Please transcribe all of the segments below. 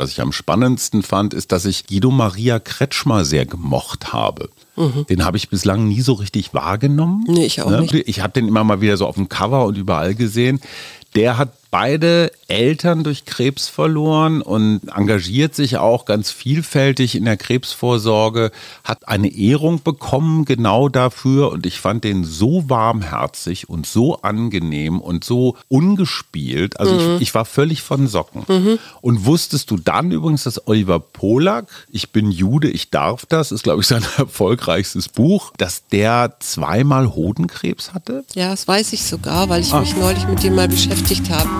was ich am spannendsten fand, ist, dass ich Guido Maria Kretschmer sehr gemocht habe. Mhm. Den habe ich bislang nie so richtig wahrgenommen. Nee, ich auch ne? nicht. Ich habe den immer mal wieder so auf dem Cover und überall gesehen. Der hat beide Eltern durch Krebs verloren und engagiert sich auch ganz vielfältig in der Krebsvorsorge, hat eine Ehrung bekommen genau dafür und ich fand den so warmherzig und so angenehm und so ungespielt. Also mhm. ich, ich, war völlig von Socken. Mhm. Und wusstest du dann übrigens, dass Oliver Polak, ich bin Jude, ich darf das, ist glaube ich sein erfolgreichstes Buch, dass der zweimal Hodenkrebs hatte? Ja, das weiß ich sogar, weil ich ah. mich neulich mit dem mal beschäftigt habe.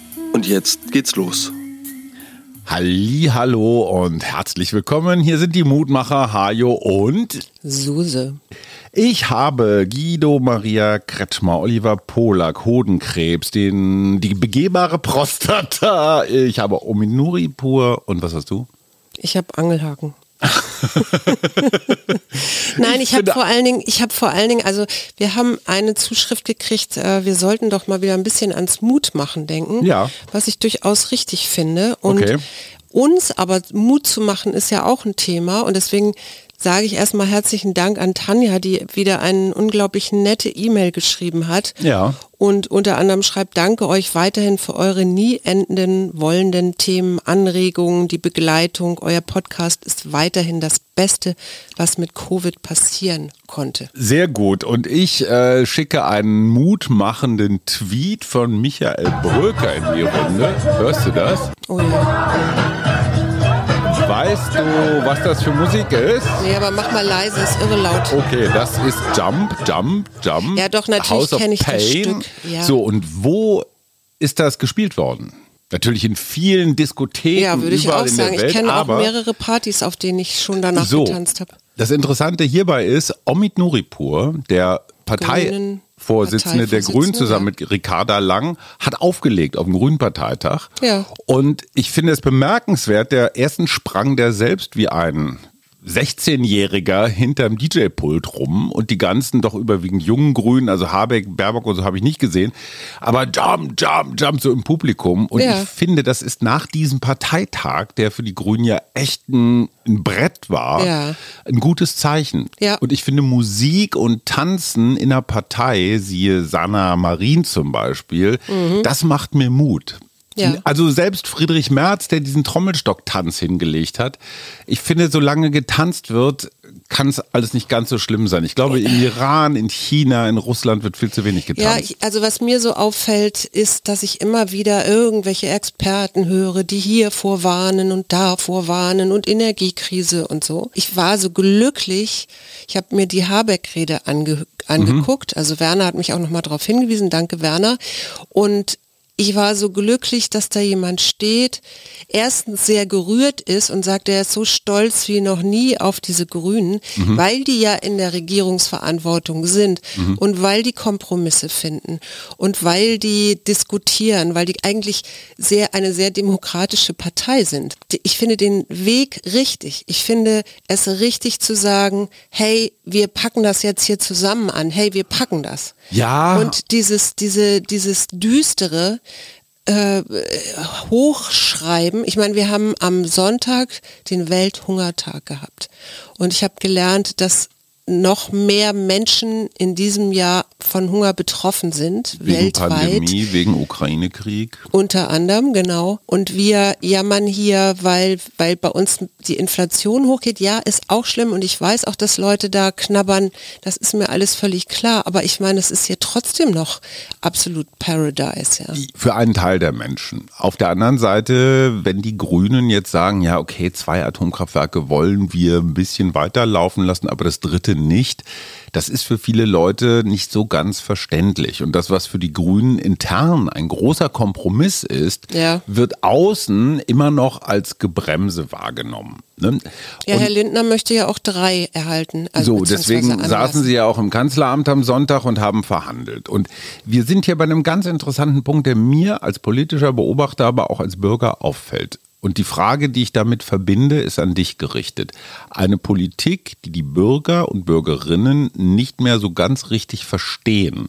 Und jetzt geht's los. Halli, hallo und herzlich willkommen. Hier sind die Mutmacher Hajo und Suse. Ich habe Guido Maria Kretschmer, Oliver Polak, Hodenkrebs, den, die begehbare Prostata. Ich habe Ominuri pur und was hast du? Ich habe Angelhaken. Nein, ich, habe vor allen Dingen, ich habe vor allen Dingen, also wir haben eine Zuschrift gekriegt, äh, wir sollten doch mal wieder ein bisschen ans Mutmachen denken, ja. was ich durchaus richtig finde. Und okay. uns aber Mut zu machen ist ja auch ein Thema und deswegen sage ich erstmal herzlichen Dank an Tanja, die wieder eine unglaublich nette E-Mail geschrieben hat. Ja. Und unter anderem schreibt, danke euch weiterhin für eure nie enden wollenden Themen, Anregungen, die Begleitung. Euer Podcast ist weiterhin das Beste, was mit Covid passieren konnte. Sehr gut. Und ich äh, schicke einen mutmachenden Tweet von Michael Bröker in die Runde. Hörst du das? Oh ja. Weißt du, was das für Musik ist? Nee, aber mach mal leise, ist irre laut. Okay, das ist Jump, Jump, Jump. Ja, doch, natürlich kenne ich Pain. das Stück. Ja. So, und wo ist das gespielt worden? Natürlich in vielen Diskotheken. Ja, würde ich auch sagen. Welt, ich kenne auch mehrere Partys, auf denen ich schon danach so, getanzt habe. Das Interessante hierbei ist, Omid Nuripur, der Partei. Grünen. Vorsitzende der Grünen zusammen ja. mit Ricarda Lang, hat aufgelegt auf dem Grünen-Parteitag. Ja. Und ich finde es bemerkenswert, der ersten sprang der selbst wie ein 16-Jähriger hinterm DJ-Pult rum und die ganzen doch überwiegend jungen Grünen, also Habeck, Baerbock und so habe ich nicht gesehen, aber Jump, Jump, Jump so im Publikum. Und ja. ich finde, das ist nach diesem Parteitag, der für die Grünen ja echt ein, ein Brett war, ja. ein gutes Zeichen. Ja. Und ich finde Musik und Tanzen in der Partei, siehe Sanna Marin zum Beispiel, mhm. das macht mir Mut. Ja. Also selbst Friedrich Merz, der diesen Trommelstocktanz hingelegt hat, ich finde, solange getanzt wird, kann es alles nicht ganz so schlimm sein. Ich glaube, im Iran, in China, in Russland wird viel zu wenig getanzt. Ja, ich, also was mir so auffällt, ist, dass ich immer wieder irgendwelche Experten höre, die hier vorwarnen und da vorwarnen und Energiekrise und so. Ich war so glücklich. Ich habe mir die Habeck-Rede ange, angeguckt. Mhm. Also Werner hat mich auch nochmal darauf hingewiesen. Danke, Werner. Und ich war so glücklich, dass da jemand steht, erstens sehr gerührt ist und sagt, er ist so stolz wie noch nie auf diese Grünen, mhm. weil die ja in der Regierungsverantwortung sind mhm. und weil die Kompromisse finden und weil die diskutieren, weil die eigentlich sehr eine sehr demokratische Partei sind. Ich finde den Weg richtig. Ich finde es richtig zu sagen, hey, wir packen das jetzt hier zusammen an. Hey, wir packen das. Ja. Und dieses, diese, dieses düstere, äh, hochschreiben. Ich meine, wir haben am Sonntag den Welthungertag gehabt. Und ich habe gelernt, dass noch mehr Menschen in diesem Jahr von Hunger betroffen sind, wegen weltweit. Pandemie, wegen Ukraine-Krieg. Unter anderem, genau. Und wir jammern hier, weil, weil bei uns die Inflation hochgeht. Ja, ist auch schlimm und ich weiß auch, dass Leute da knabbern. Das ist mir alles völlig klar. Aber ich meine, es ist hier trotzdem noch absolut Paradise. Ja. Für einen Teil der Menschen. Auf der anderen Seite, wenn die Grünen jetzt sagen, ja, okay, zwei Atomkraftwerke wollen wir ein bisschen weiterlaufen lassen, aber das dritte bitte nicht. Das ist für viele Leute nicht so ganz verständlich. Und das, was für die Grünen intern ein großer Kompromiss ist, Ja. wird außen immer noch als Gebremse wahrgenommen. Ne? Ja, Herr Lindner möchte ja auch drei erhalten. Also so, deswegen anlassen. saßen sie ja auch im Kanzleramt am Sonntag und haben verhandelt. Und wir sind hier bei einem ganz interessanten Punkt, der mir als politischer Beobachter, aber auch als Bürger auffällt. Und die Frage, die ich damit verbinde, ist an dich gerichtet. Eine Politik, die die Bürger und Bürgerinnen nicht mehr so ganz richtig verstehen.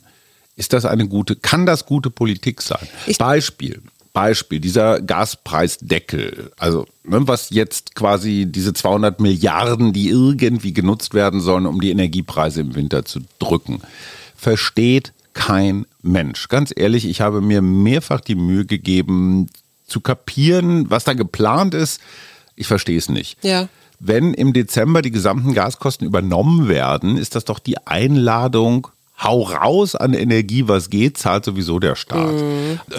Ist das eine gute, kann das gute Politik sein? Ich- Beispiel. Beispiel, dieser Gaspreisdeckel, also ne, was jetzt quasi diese 200 Milliarden, die irgendwie genutzt werden sollen, um die Energiepreise im Winter zu drücken, versteht kein Mensch. Ganz ehrlich, ich habe mir mehrfach die Mühe gegeben, zu kapieren, was da geplant ist. Ich verstehe es nicht. Ja. Wenn im Dezember die gesamten Gaskosten übernommen werden, ist das doch die Einladung, hau raus an Energie, was geht, zahlt sowieso der Staat.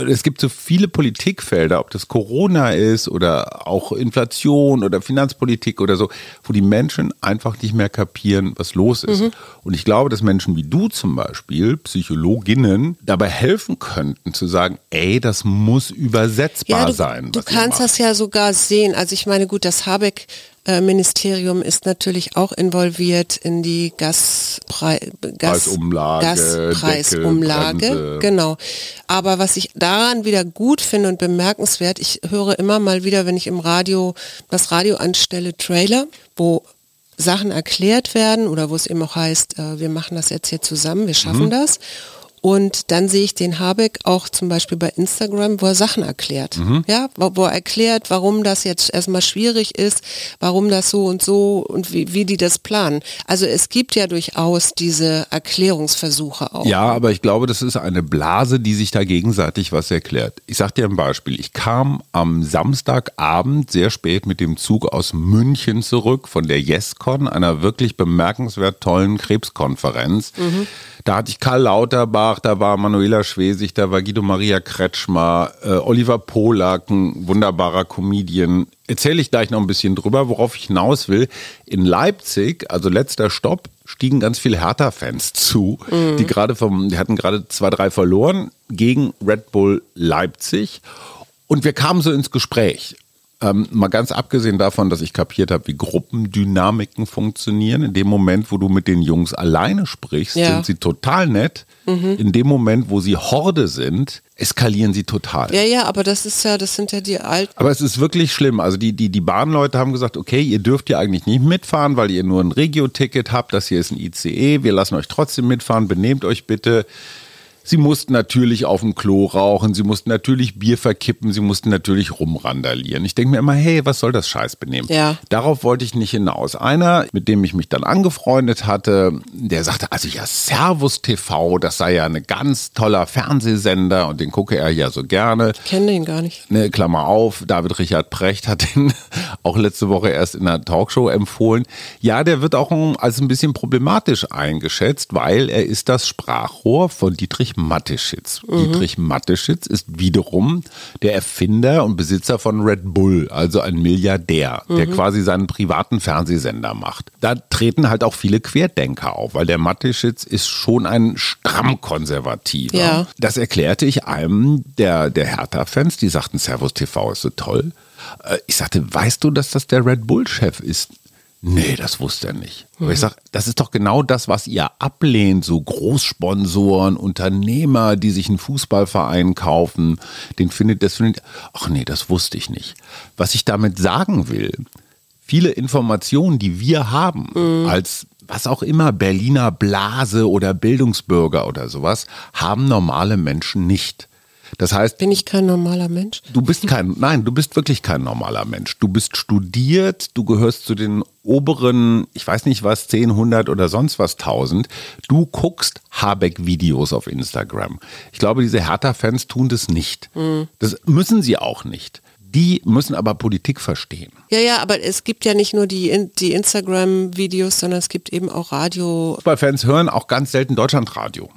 Es gibt so viele Politikfelder, ob das Corona ist oder auch Inflation oder Finanzpolitik oder so, wo die Menschen einfach nicht mehr kapieren, was los ist. Und ich glaube, dass Menschen wie du zum Beispiel, Psychologinnen, dabei helfen könnten zu sagen, ey, das muss übersetzbar Ja, du, sein. du kannst das ja sogar sehen. Also ich meine, gut, das Habeck Ministerium ist natürlich auch involviert in die Gasprei Gas Preisumlage, Gaspreisumlage. Deckelbremse. Genau. Aber was ich daran wieder gut finde und bemerkenswert, ich höre immer mal wieder, wenn ich im Radio das Radio anstelle, Trailer, wo Sachen erklärt werden oder wo es eben auch heißt, äh, wir machen das jetzt hier zusammen, wir schaffen das. Und dann sehe ich den Habeck auch zum Beispiel bei Instagram, wo er Sachen erklärt. Ja, wo, wo er erklärt, warum das jetzt erstmal schwierig ist, warum das so und so und wie, wie die das planen. Also es gibt ja durchaus diese Erklärungsversuche auch. Ja, aber ich glaube, das ist eine Blase, die sich da gegenseitig was erklärt. Ich sag dir ein Beispiel. Ich kam am Samstagabend sehr spät mit dem Zug aus München zurück von der YesCon, einer wirklich bemerkenswert tollen Krebskonferenz. Da hatte ich Karl Lauterbach, da war Manuela Schwesig, da war Guido Maria Kretschmer, äh, Oliver Polak, ein wunderbarer Comedian. Erzähle ich gleich noch ein bisschen drüber, worauf ich hinaus will. In Leipzig, also letzter Stopp, stiegen ganz viele Hertha-Fans zu, die gerade vom, die hatten gerade zwei, drei verloren gegen Red Bull Leipzig. Und wir kamen so ins Gespräch. Ähm, mal ganz abgesehen davon, dass ich kapiert habe, wie Gruppendynamiken funktionieren. In dem Moment, wo du mit den Jungs alleine sprichst, Ja. sind sie total nett. In dem Moment, wo sie Horde sind, eskalieren sie total. Ja, ja, aber das ist ja, das sind ja die alten. Aber es ist wirklich schlimm. Also die, die, die Bahnleute haben gesagt, okay, ihr dürft ja eigentlich nicht mitfahren, weil ihr nur ein Regio-Ticket habt. Das hier ist ein ICE. Wir lassen euch trotzdem mitfahren. Benehmt euch bitte. Sie mussten natürlich auf dem Klo rauchen, sie mussten natürlich Bier verkippen, sie mussten natürlich rumrandalieren. Ich denke mir immer, hey, was soll das Scheißbenehmen? Ja. Darauf wollte ich nicht hinaus. Einer, mit dem ich mich dann angefreundet hatte, der sagte, also ja, Servus TV, das sei ja ein ganz toller Fernsehsender und den gucke er ja so gerne. Ich kenne den gar nicht. Ne, Klammer auf, David Richard Precht hat ihn auch letzte Woche erst in einer Talkshow empfohlen. Ja, der wird auch als ein bisschen problematisch eingeschätzt, weil er ist das Sprachrohr von Dietrich Mateschitz. Dietrich Mateschitz ist wiederum der Erfinder und Besitzer von Red Bull, also ein Milliardär, der quasi seinen privaten Fernsehsender macht. Da treten halt auch viele Querdenker auf, weil der Mateschitz ist schon ein stramm konservativer. Ja. Das erklärte ich einem der, der Hertha-Fans, die sagten, Servus TV ist so toll. Äh, Ich sagte, weißt du, dass das der Red Bull-Chef ist? Nee, das wusste er nicht. Aber ich sage, das ist doch genau das, was ihr ablehnt, so Großsponsoren, Unternehmer, die sich einen Fußballverein kaufen, den findet, das findet, ach nee, das wusste ich nicht. Was ich damit sagen will, viele Informationen, die wir haben, als was auch immer, Berliner Blase oder Bildungsbürger oder sowas, haben normale Menschen nicht. Das heißt, Bin ich kein normaler Mensch? Du bist kein, nein, du bist wirklich kein normaler Mensch. Du bist studiert, du gehörst zu den oberen, ich weiß nicht was, 10, 100 oder sonst was 1000. Du guckst Habeck-Videos auf Instagram. Ich glaube, diese Hertha-Fans tun das nicht. Das müssen sie auch nicht. Die müssen aber Politik verstehen. Ja, ja, aber es gibt ja nicht nur die, die Instagram-Videos, sondern es gibt eben auch Radio. Fußballfans hören auch ganz selten Deutschlandradio.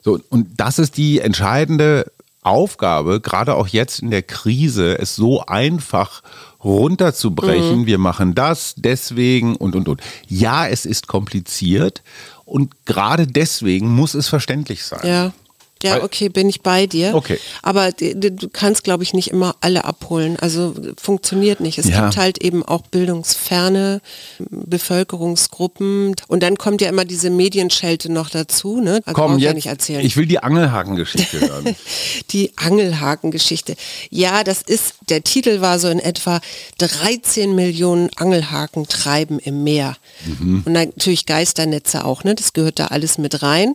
So, und das ist die entscheidende Aufgabe, gerade auch jetzt in der Krise, es so einfach runterzubrechen. Mhm. Wir machen das deswegen und, und, und. Ja, es ist kompliziert und gerade deswegen muss es verständlich sein. Ja. Ja, okay, bin ich bei dir. Okay. Aber du kannst, glaube ich, nicht immer alle abholen. Also funktioniert nicht. Es ja. gibt halt eben auch bildungsferne Bevölkerungsgruppen. Und dann kommt ja immer diese Medienschelte noch dazu. Ne? Also Komm, jetzt, ja nicht erzählen. ich will die Angelhakengeschichte hören. die Angelhakengeschichte. Ja, das ist, der Titel war so in etwa 13 Millionen Angelhaken treiben im Meer. Mhm. Und natürlich Geisternetze auch, ne? das gehört da alles mit rein.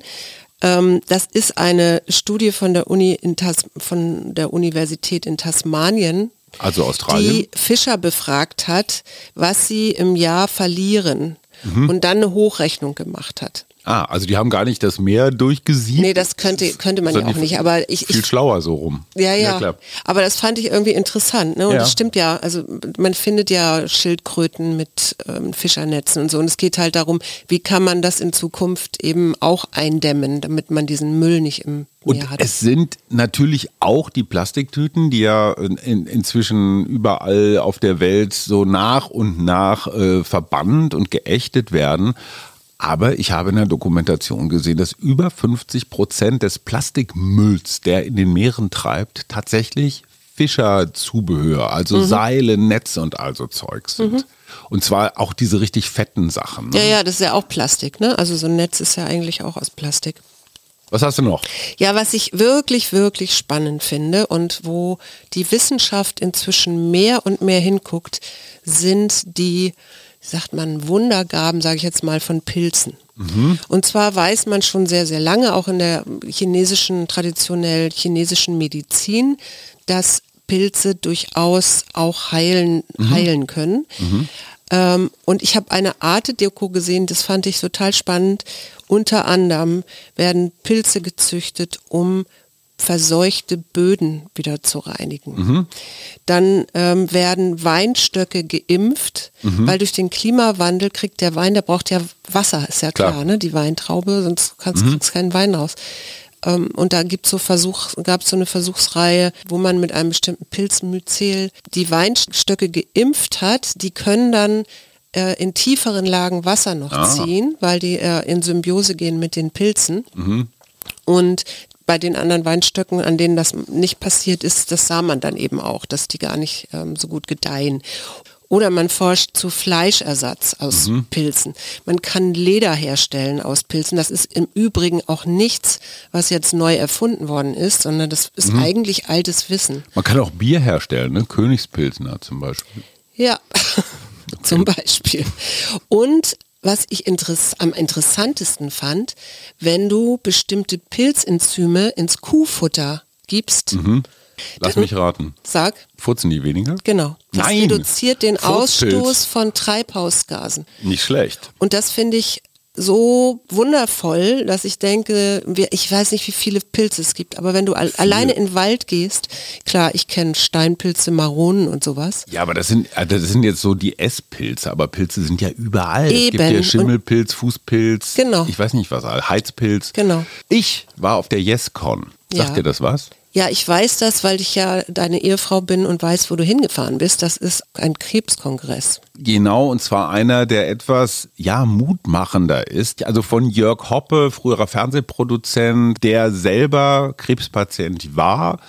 Ähm, das ist eine Studie von der Uni in Tas von der Universität in Tasmanien. Also Australien. Die Fischer befragt hat, was sie im Jahr verlieren mhm. und dann eine Hochrechnung gemacht hat. Ah, also die haben gar nicht das Meer durchgesiebt. Nee, das könnte, könnte man ja auch nicht, aber ich... Viel ich, schlauer so rum. Ja, ja, ja aber das fand ich irgendwie interessant. Ne? Und ja. das stimmt ja, also man findet ja Schildkröten mit ähm, Fischernetzen und so und es geht halt darum, wie kann man das in Zukunft eben auch eindämmen, damit man diesen Müll nicht im und es sind natürlich auch die Plastiktüten, die ja in, inzwischen überall auf der Welt so nach und nach äh, verbannt und geächtet werden. Aber ich habe in der Dokumentation gesehen, dass über 50 Prozent des Plastikmülls, der in den Meeren treibt, tatsächlich Fischerzubehör, also mhm. Seile, Netze und also Zeug sind. Mhm. Und zwar auch diese richtig fetten Sachen. Ne? Ja, ja, das ist ja auch Plastik, ne? Also so ein Netz ist ja eigentlich auch aus Plastik. Was hast du noch? Ja, was ich wirklich, wirklich spannend finde und wo die Wissenschaft inzwischen mehr und mehr hinguckt, sind die sagt man, Wundergaben, sage ich jetzt mal, von Pilzen. Und zwar weiß man schon sehr, sehr lange, auch in der chinesischen, traditionell chinesischen Medizin, dass Pilze durchaus auch heilen, mhm. heilen können. Mhm. Ähm, und ich habe eine Arte-Deko gesehen, das fand ich total spannend. Unter anderem werden Pilze gezüchtet, um verseuchte Böden wieder zu reinigen. Mhm. Dann ähm, werden Weinstöcke geimpft, mhm. weil durch den Klimawandel kriegt der Wein, der braucht ja Wasser, ist ja klar, klar ne? die Weintraube, sonst kannst, mhm. kriegst keinen Wein raus. Ähm, und da gibt so Versuch, gab es so eine Versuchsreihe, wo man mit einem bestimmten Pilzmyzel die Weinstöcke geimpft hat. Die können dann äh, in tieferen Lagen Wasser noch ah. ziehen, weil die äh, in Symbiose gehen mit den Pilzen. Mhm. Und bei den anderen Weinstöcken, an denen das nicht passiert ist, das sah man dann eben auch, dass die gar nicht ähm, so gut gedeihen. Oder man forscht zu Fleischersatz aus mhm. Pilzen. Man kann Leder herstellen aus Pilzen. Das ist im Übrigen auch nichts, was jetzt neu erfunden worden ist, sondern das ist mhm. eigentlich altes Wissen. Man kann auch Bier herstellen, ne? Königspilsner zum Beispiel. Ja, okay. zum Beispiel. Und was ich interess am interessantesten fand, wenn du bestimmte Pilzenzyme ins Kuhfutter gibst. Mhm. Lass mich raten. Sag. Furzen die weniger? Genau. Das Nein. reduziert den Furzpilz. Ausstoß von Treibhausgasen. Nicht schlecht. Und das finde ich so wundervoll, dass ich denke, ich weiß nicht, wie viele Pilze es gibt, aber wenn du viele. alleine in den Wald gehst, klar, ich kenne Steinpilze, Maronen und sowas. Ja, aber das sind, äh, das sind jetzt so die Esspilze, aber Pilze sind ja überall. Eben. Es gibt ja Schimmelpilz, Fußpilz, genau. ich weiß nicht was, Heizpilz. Genau. Ich war auf der YesCon. Sagt ja. dir das was? Ja, ich weiß das, weil ich ja deine Ehefrau bin und weiß, wo du hingefahren bist. Das ist ein Krebskongress. Genau, und zwar einer, der etwas, ja, mutmachender ist. Also von Jörg Hoppe, früherer Fernsehproduzent, der selber Krebspatient war,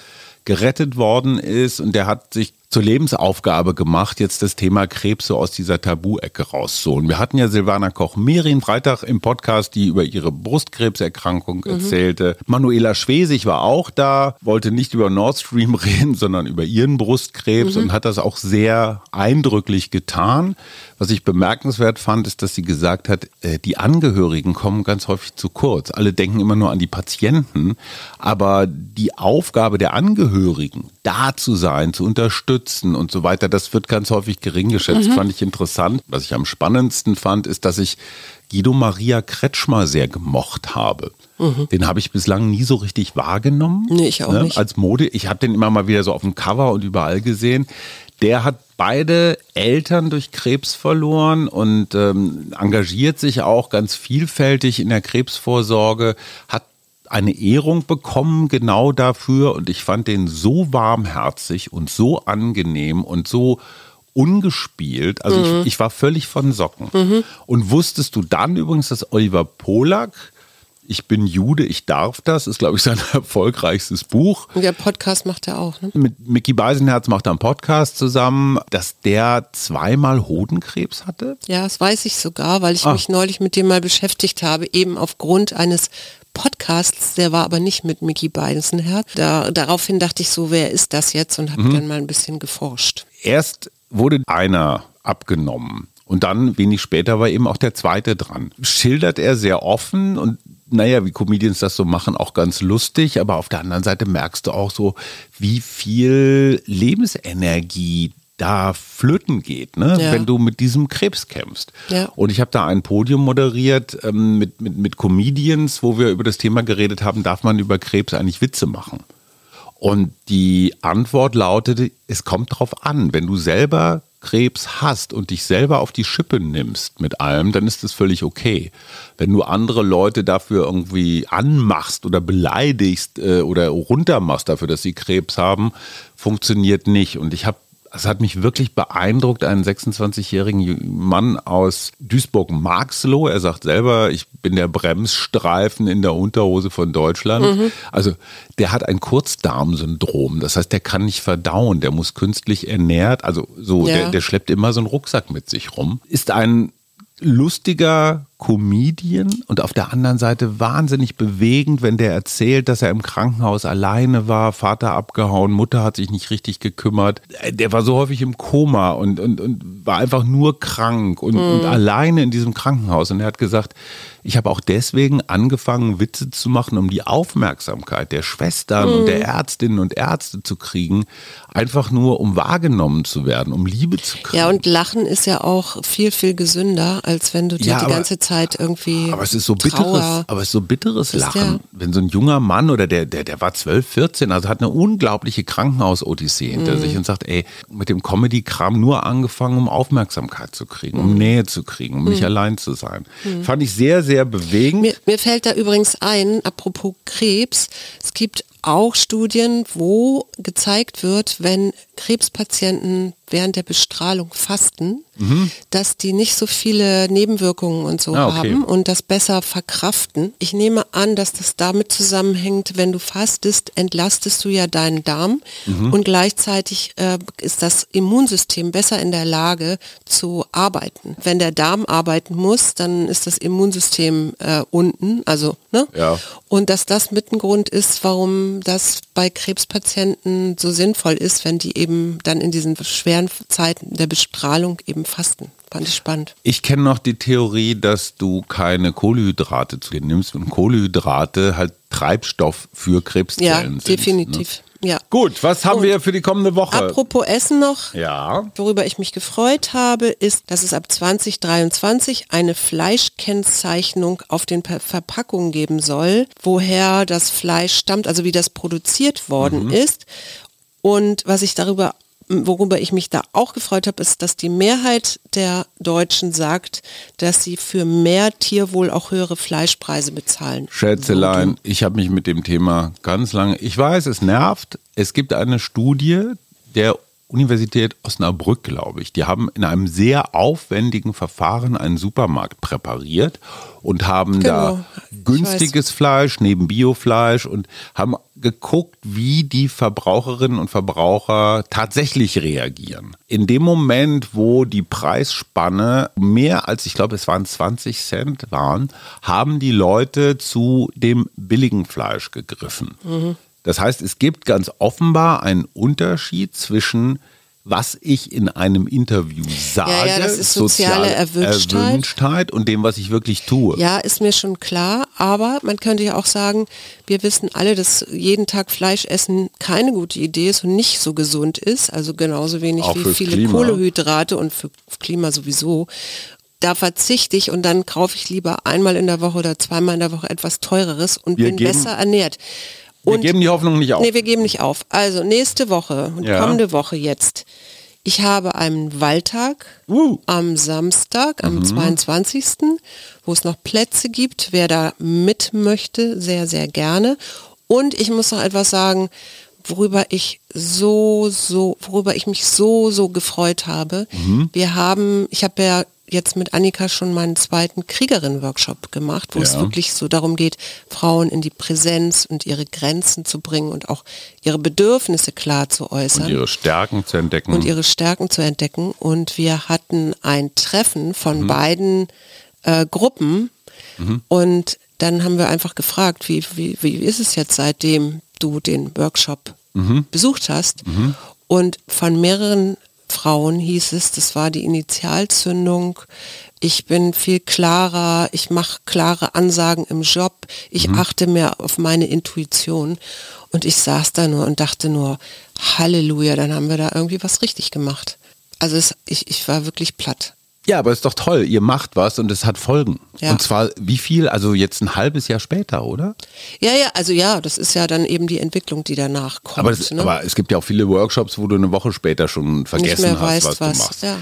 gerettet worden ist und der hat sich zur Lebensaufgabe gemacht, jetzt das Thema Krebs so aus dieser Tabu-Ecke rauszuholen. Wir hatten ja Silvana Koch-Merin Freitag im Podcast, die über ihre Brustkrebserkrankung mhm. erzählte. Manuela Schwesig war auch da, wollte nicht über Nord Stream reden, sondern über ihren Brustkrebs mhm. und hat das auch sehr eindrücklich getan. Was ich bemerkenswert fand, ist, dass sie gesagt hat, äh, die Angehörigen kommen ganz häufig zu kurz. Alle denken immer nur an die Patienten, aber die Aufgabe der Angehörigen, da zu sein, zu unterstützen und so weiter, das wird ganz häufig gering geschätzt, mhm. fand ich interessant. Was ich am spannendsten fand, ist, dass ich Guido Maria Kretschmer sehr gemocht habe. Mhm. Den habe ich bislang nie so richtig wahrgenommen. Nee, ich auch ne? nicht. Als Mode. Ich habe den immer mal wieder so auf dem Cover und überall gesehen. Der hat beide Eltern durch Krebs verloren und ähm, engagiert sich auch ganz vielfältig in der Krebsvorsorge, hat eine Ehrung bekommen genau dafür und ich fand den so warmherzig und so angenehm und so ungespielt. Also mhm. ich, ich, war völlig von Socken. Mhm. Und wusstest du dann übrigens, dass Oliver Polak ich bin Jude, ich darf das, ist, glaube ich, sein erfolgreichstes Buch. Und der Podcast macht er auch, ne? Mit Mickey Beisenherz macht er einen Podcast zusammen, dass der zweimal Hodenkrebs hatte. Ja, das weiß ich sogar, weil ich ah. mich neulich mit dem mal beschäftigt habe, eben aufgrund eines Podcasts, der war aber nicht mit Mickey Beisenherz. Da, daraufhin dachte ich so, wer ist das jetzt? Und habe mhm. dann mal ein bisschen geforscht. Erst wurde einer abgenommen. Und dann, wenig später, war eben auch der zweite dran. Schildert er sehr offen und naja, wie Comedians das so machen, auch ganz lustig, aber auf der anderen Seite merkst du auch so, wie viel Lebensenergie da flöten geht, ne? Ja. wenn du mit diesem Krebs kämpfst. Ja. Und ich habe da ein Podium moderiert ähm, mit, mit, mit Comedians, wo wir über das Thema geredet haben, darf man über Krebs eigentlich Witze machen? Und die Antwort lautete, es kommt drauf an, wenn du selber Krebs hast und dich selber auf die Schippe nimmst mit allem, dann ist das völlig okay. Wenn du andere Leute dafür irgendwie anmachst oder beleidigst äh, oder runtermachst dafür, dass sie Krebs haben, funktioniert nicht. Und ich habe es hat mich wirklich beeindruckt, einen 26-jährigen Mann aus Duisburg-Marxloh. Er sagt selber, ich bin der Bremsstreifen in der Unterhose von Deutschland. Mhm. Also der hat ein Kurzdarmsyndrom. Das heißt, der kann nicht verdauen, der muss künstlich ernährt. Also so, ja. der, der schleppt immer so einen Rucksack mit sich rum. Ist ein lustiger Comedian und auf der anderen Seite wahnsinnig bewegend, wenn der erzählt, dass er im Krankenhaus alleine war, Vater abgehauen, Mutter hat sich nicht richtig gekümmert. Der war so häufig im Koma und, und, und war einfach nur krank und, mhm. und alleine in diesem Krankenhaus. Und er hat gesagt, ich habe auch deswegen angefangen, Witze zu machen, um die Aufmerksamkeit der Schwestern mhm. und der Ärztinnen und Ärzte zu kriegen, einfach nur um wahrgenommen zu werden, um Liebe zu kriegen. Ja, und Lachen ist ja auch viel, viel gesünder, als wenn du dir ja, die ganze Zeit irgendwie. Aber es ist so bitteres, aber es ist so bitteres Lachen. Wenn so ein junger Mann oder der, der, der war 12, 14, also hat eine unglaubliche Krankenhaus-Odyssee hinter mhm. sich und sagt, ey, mit dem Comedy-Kram nur angefangen, um Aufmerksamkeit zu kriegen, um mhm. Nähe zu kriegen, um nicht mhm. allein zu sein. Mhm. Fand ich sehr, sehr sehr bewegend. Mir, mir fällt da übrigens ein, apropos Krebs, es gibt auch Studien, wo gezeigt wird, wenn Krebspatienten während der Bestrahlung fasten, mhm. dass die nicht so viele Nebenwirkungen und so ah, okay. haben und das besser verkraften. Ich nehme an, dass das damit zusammenhängt, wenn du fastest, entlastest du ja deinen Darm mhm. und gleichzeitig äh, ist das Immunsystem besser in der Lage zu arbeiten. Wenn der Darm arbeiten muss, dann ist das Immunsystem äh, unten, also ne? Ja. Und dass das mit ein Grund ist, warum das bei Krebspatienten so sinnvoll ist, wenn die eben dann in diesen schweren Zeiten der Bestrahlung eben fasten. Fand ich spannend. Ich kenne noch die Theorie, dass du keine Kohlenhydrate zu dir nimmst und Kohlenhydrate halt Treibstoff für Krebszellen ja, sind. Ja, definitiv. Ne? Ja. Gut, was haben und wir für die kommende Woche? Apropos Essen noch, ja. worüber ich mich gefreut habe, ist, dass es ab 2023 eine Fleischkennzeichnung auf den Verpackungen geben soll, woher das Fleisch stammt, also wie das produziert worden mhm. ist. Und was ich darüber worüber ich mich da auch gefreut habe, ist, dass die Mehrheit der Deutschen sagt, dass sie für mehr Tierwohl auch höhere Fleischpreise bezahlen. Schätzelein, ich habe mich mit dem Thema ganz lange, ich weiß, es nervt. Es gibt eine Studie der Universität Osnabrück, glaube ich. Die haben in einem sehr aufwendigen Verfahren einen Supermarkt präpariert und haben genau. da günstiges Fleisch neben Biofleisch und haben geguckt, wie die Verbraucherinnen und Verbraucher tatsächlich reagieren. In dem Moment, wo die Preisspanne mehr als, ich glaube, es waren 20 Cent waren, haben die Leute zu dem billigen Fleisch gegriffen. Mhm. Das heißt, es gibt ganz offenbar einen Unterschied zwischen was ich in einem Interview sage, ja, ja, das ist soziale, soziale Erwünschtheit. Erwünschtheit. und dem, was ich wirklich tue. Ja, ist mir schon klar, aber man könnte ja auch sagen, wir wissen alle, dass jeden Tag Fleisch essen keine gute Idee ist und nicht so gesund ist, also genauso wenig auch wie viele Klima. Kohlehydrate und für Klima sowieso da verzichte ich und dann kaufe ich lieber einmal in der Woche oder zweimal in der Woche etwas teureres und wir bin besser ernährt. Und wir geben die Hoffnung nicht auf. Nee, wir geben nicht auf. Also nächste Woche und ja. kommende Woche jetzt Ich habe einen Waldtag Uh. am Samstag, am 22., wo es noch Plätze gibt. Wer da mit möchte, sehr, sehr gerne. Und ich muss noch etwas sagen, worüber ich so, so, worüber ich mich so, so gefreut habe. Wir haben, ich habe ja jetzt mit Annika schon meinen zweiten Kriegerin-Workshop gemacht, wo es Ja. wirklich so darum geht, Frauen in die Präsenz und ihre Grenzen zu bringen und auch ihre Bedürfnisse klar zu äußern Und ihre Stärken zu entdecken. und ihre Stärken zu entdecken. Und wir hatten ein Treffen von beiden äh, Gruppen und dann haben wir einfach gefragt, wie, wie, wie ist es jetzt, seitdem du den Workshop besucht hast? Und von mehreren Frauen hieß es, das war die Initialzündung. Ich bin viel klarer, ich mache klare Ansagen im Job, ich achte mehr auf meine Intuition. Und ich saß da nur und dachte nur, Halleluja, dann haben wir da irgendwie was richtig gemacht. Also es, ich, ich war wirklich platt. Ja, aber ist doch toll. Ihr macht was und es hat Folgen. Ja. Und zwar wie viel? Also jetzt ein halbes Jahr später, oder? Ja, ja, also ja, das ist ja dann eben die Entwicklung, die danach kommt. Aber, das, ne? aber es gibt ja auch viele Workshops, wo du eine Woche später schon vergessen hast, weißt, was, was, du machst. ja.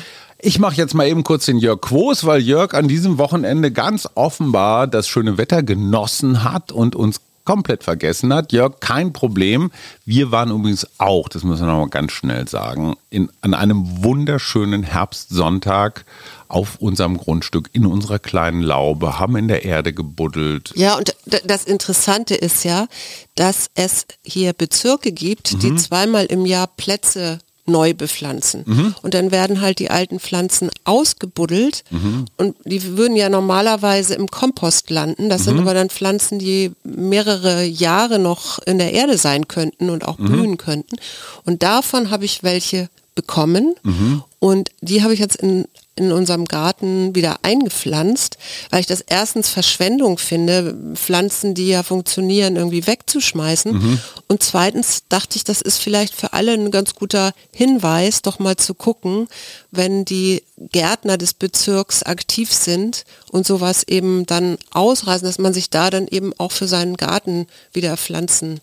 Ich mache jetzt mal eben kurz den Jörg Quos, weil Jörg an diesem Wochenende ganz offenbar das schöne Wetter genossen hat und uns komplett vergessen hat. Jörg, kein Problem. Wir waren übrigens auch, das müssen wir noch mal ganz schnell sagen, in, an einem wunderschönen Herbstsonntag auf unserem Grundstück in unserer kleinen Laube, haben in der Erde gebuddelt. Ja, und das Interessante ist ja, dass es hier Bezirke gibt, Mhm. die zweimal im Jahr Plätze neu bepflanzen. Mhm. Und dann werden halt die alten Pflanzen ausgebuddelt Mhm. und die würden ja normalerweise im Kompost landen. Das Mhm. sind aber dann Pflanzen, die mehrere Jahre noch in der Erde sein könnten und auch Mhm. blühen könnten. Und davon habe ich welche bekommen Mhm. und die habe ich jetzt in in unserem Garten wieder eingepflanzt, weil ich das erstens Verschwendung finde, Pflanzen, die ja funktionieren, irgendwie wegzuschmeißen. Und zweitens dachte ich, das ist vielleicht für alle ein ganz guter Hinweis, doch mal zu gucken, wenn die Gärtner des Bezirks aktiv sind und sowas eben dann ausreißen, dass man sich da dann eben auch für seinen Garten wieder Pflanzen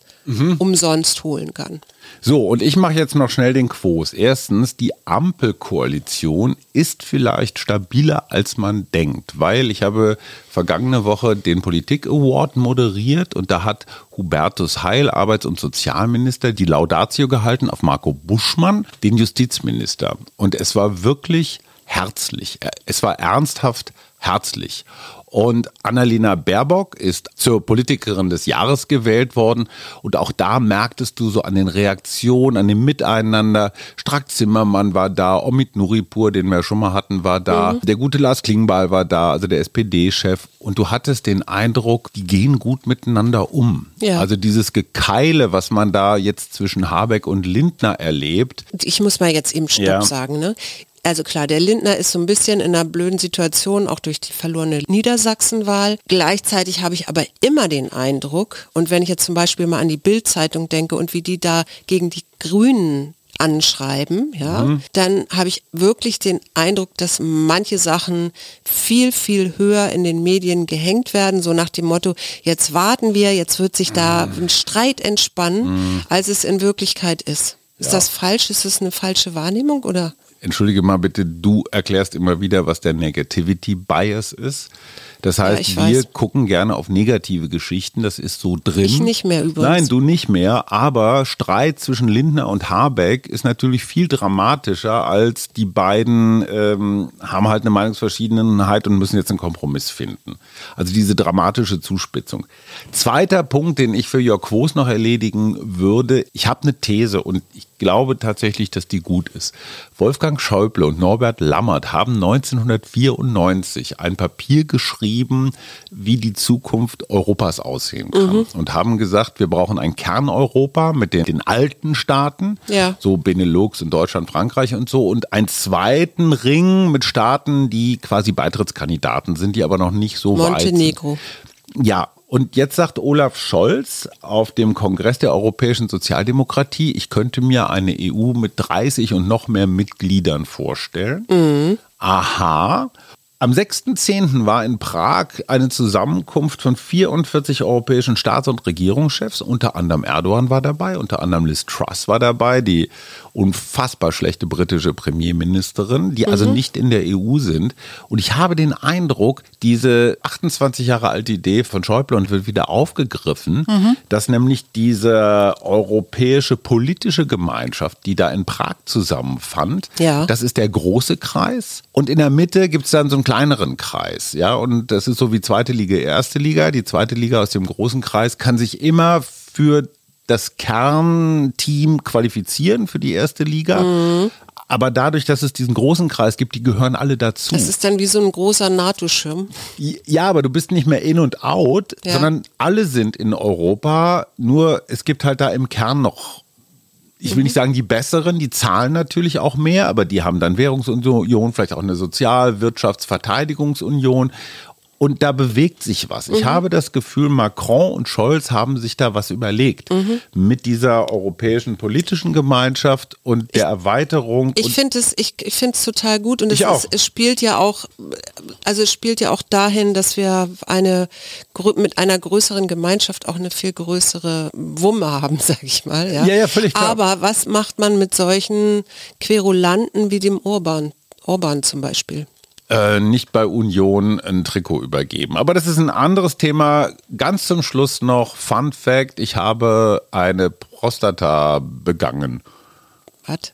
umsonst holen kann. So, und ich mache jetzt noch schnell den Quos. Erstens, die Ampelkoalition ist vielleicht stabiler, als man denkt, weil ich habe vergangene Woche den Politik Award moderiert und da hat Hubertus Heil, Arbeits- und Sozialminister, die Laudatio gehalten auf Marco Buschmann, den Justizminister. Und es war wirklich herzlich. Es war ernsthaft herzlich. Und Annalena Baerbock ist zur Politikerin des Jahres gewählt worden. Und auch da merktest du so an den Reaktionen, an dem Miteinander. Strack Zimmermann war da, Omid Nuripur, den wir schon mal hatten, war da. Der gute Lars Klingbeil war da, also der SPD-Chef. Und du hattest den Eindruck, die gehen gut miteinander um. Ja. Also dieses Gekeile, was man da jetzt zwischen Habeck und Lindner erlebt. ich muss mal jetzt eben Stopp Ja. sagen. Ne? Also klar, der Lindner ist so ein bisschen in einer blöden Situation, auch durch die verlorene Niedersachsenwahl. Gleichzeitig habe ich aber immer den Eindruck, und wenn ich jetzt zum Beispiel mal an die Bild-Zeitung denke und wie die da gegen die Grünen anschreiben, ja, dann habe ich wirklich den Eindruck, dass manche Sachen viel, viel höher in den Medien gehängt werden, so nach dem Motto, jetzt warten wir, jetzt wird sich da ein Streit entspannen, als es in Wirklichkeit ist. Ist das falsch? Ist das eine falsche Wahrnehmung oder? Entschuldige mal bitte, du erklärst immer wieder, was der Negativity Bias ist. Das heißt, ich wir weiß. gucken gerne auf negative Geschichten, das ist so drin. Ich nicht mehr übrigens. Nein, du nicht mehr, aber Streit zwischen Lindner und Habeck ist natürlich viel dramatischer, als die beiden ähm, haben halt eine Meinungsverschiedenheit und müssen jetzt einen Kompromiss finden. Also diese dramatische Zuspitzung. Zweiter Punkt, den ich für Jörg Quos noch erledigen würde, ich habe eine These und ich glaube tatsächlich, dass die gut ist. Wolfgang Schäuble und Norbert Lammert haben 1994 ein Papier geschrieben, wie die Zukunft Europas aussehen kann. Und haben gesagt, wir brauchen ein Kerneuropa mit den, den alten Staaten, Ja. so Benelux und Deutschland, Frankreich und so, und einen zweiten Ring mit Staaten, die quasi Beitrittskandidaten sind, die aber noch nicht so weit sind. Montenegro. Ja, und jetzt sagt Olaf Scholz auf dem Kongress der Europäischen Sozialdemokratie, ich könnte mir eine EU mit 30 und noch mehr Mitgliedern vorstellen. Aha. Am 6.10. war in Prag eine Zusammenkunft von 44 europäischen Staats- und Regierungschefs. Unter anderem Erdogan war dabei, unter anderem Liz Truss war dabei, die unfassbar schlechte britische Premierministerin, die also mhm. nicht in der EU sind. Und ich habe den Eindruck, diese 28 Jahre alte Idee von Schäuble und wird wieder aufgegriffen, mhm. dass nämlich diese europäische politische Gemeinschaft, die da in Prag zusammenfand, ja. das ist der große Kreis. Und in der Mitte gibt es dann so einen kleineren Kreis. Ja, und das ist so wie zweite Liga, erste Liga. Die zweite Liga aus dem großen Kreis kann sich immer für das Kernteam qualifizieren für die erste Liga. Mhm. Aber dadurch, dass es diesen großen Kreis gibt, die gehören alle dazu. Das ist dann wie so ein großer NATO-Schirm. Ja, aber du bist nicht mehr in und out, ja. sondern alle sind in Europa. Nur es gibt halt da im Kern noch ich will nicht sagen die besseren, die zahlen natürlich auch mehr, aber die haben dann Währungsunion, vielleicht auch eine Sozial-, Wirtschafts-, Verteidigungsunion und da bewegt sich was. Ich mhm. habe das Gefühl, Macron und Scholz haben sich da was überlegt mhm. mit dieser europäischen politischen Gemeinschaft und der ich, Erweiterung. Ich finde es, ich, ich finde es total gut und es, ist, es, spielt ja auch, also es spielt ja auch dahin, dass wir eine mit einer größeren Gemeinschaft auch eine viel größere Wumme haben, sage ich mal. Ja, ja, ja völlig klar. Aber was macht man mit solchen Querulanten wie dem Orban? Orban zum Beispiel. Äh, nicht bei Union ein Trikot übergeben. Aber das ist ein anderes Thema. Ganz zum Schluss noch Fun Fact: Ich habe eine Prostata begangen. Was?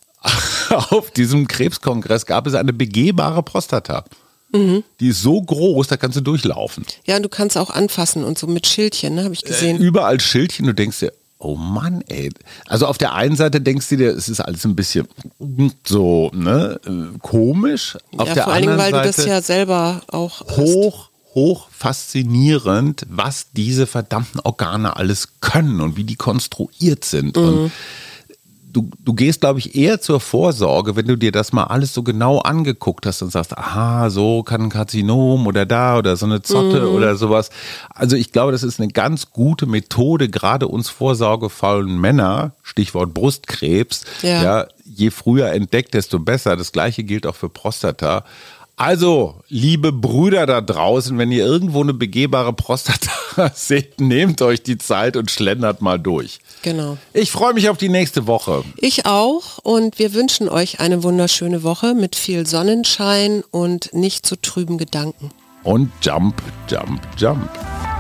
Auf diesem Krebskongress gab es eine begehbare Prostata. Mhm. Die ist so groß, da kannst du durchlaufen. Ja, und du kannst auch anfassen und so mit Schildchen, ne, habe ich gesehen. Äh, überall Schildchen, du denkst dir, Oh Mann, ey. Also auf der einen Seite denkst du dir, es ist alles ein bisschen so, ne, komisch. Auf ja, der vor allen Dingen, weil Seite du das ja selber auch hoch, hoch faszinierend, was diese verdammten Organe alles können und wie die konstruiert sind. Mhm. Und du, du gehst, glaube ich, eher zur Vorsorge, wenn du dir das mal alles so genau angeguckt hast und sagst, aha, so kann ein Karzinom oder da oder so eine Zotte mhm. oder sowas. Also ich glaube, das ist eine ganz gute Methode, gerade uns vorsorgefaulen Männer, Stichwort Brustkrebs, ja. ja, je früher entdeckt, desto besser. Das gleiche gilt auch für Prostata. Also, liebe Brüder da draußen, wenn ihr irgendwo eine begehbare Prostata seht, nehmt euch die Zeit und schlendert mal durch. Genau. Ich freue mich auf die nächste Woche. Ich auch und wir wünschen euch eine wunderschöne Woche mit viel Sonnenschein und nicht zu trüben Gedanken. Und Jump, Jump, Jump.